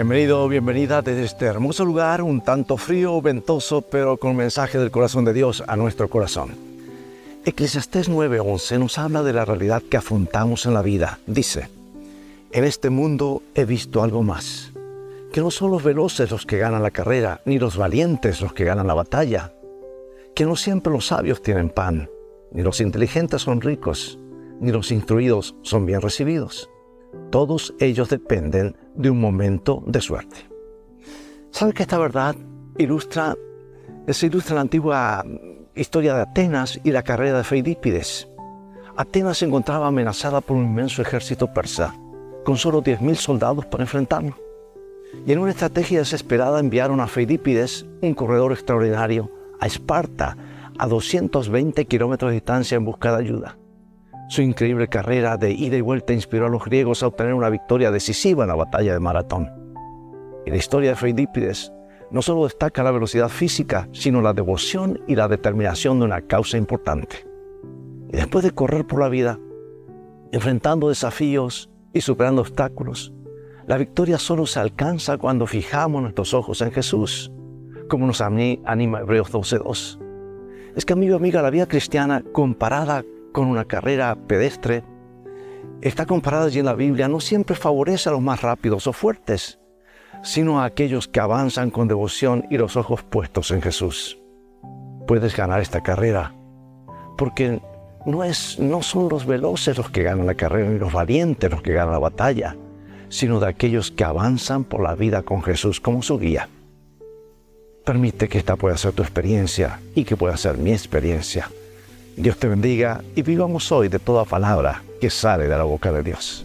Bienvenido, bienvenida desde este hermoso lugar, un tanto frío, ventoso, pero con mensaje del corazón de Dios a nuestro corazón. Eclesiastés 9:11 nos habla de la realidad que afrontamos en la vida. Dice, en este mundo he visto algo más, que no son los veloces los que ganan la carrera, ni los valientes los que ganan la batalla, que no siempre los sabios tienen pan, ni los inteligentes son ricos, ni los instruidos son bien recibidos. Todos ellos dependen de un momento de suerte. ¿Sabe que esta verdad ilustra, se ilustra la antigua historia de Atenas y la carrera de Feidípides? Atenas se encontraba amenazada por un inmenso ejército persa, con solo 10.000 soldados para enfrentarlo. Y en una estrategia desesperada enviaron a Feidípides, un corredor extraordinario, a Esparta, a 220 kilómetros de distancia en busca de ayuda. Su increíble carrera de ida y vuelta inspiró a los griegos a obtener una victoria decisiva en la batalla de Maratón. Y la historia de Feidípides no solo destaca la velocidad física, sino la devoción y la determinación de una causa importante. Y después de correr por la vida, enfrentando desafíos y superando obstáculos, la victoria solo se alcanza cuando fijamos nuestros ojos en Jesús, como nos anima Hebreos 12.2. Es que, amigo amiga, la vida cristiana comparada con una carrera pedestre está comparada allí en la Biblia no siempre favorece a los más rápidos o fuertes, sino a aquellos que avanzan con devoción y los ojos puestos en Jesús. Puedes ganar esta carrera, porque no, es, no son los veloces los que ganan la carrera ni los valientes los que ganan la batalla, sino de aquellos que avanzan por la vida con Jesús como su guía. Permite que esta pueda ser tu experiencia y que pueda ser mi experiencia. Dios te bendiga y vivamos hoy de toda palabra que sale de la boca de Dios.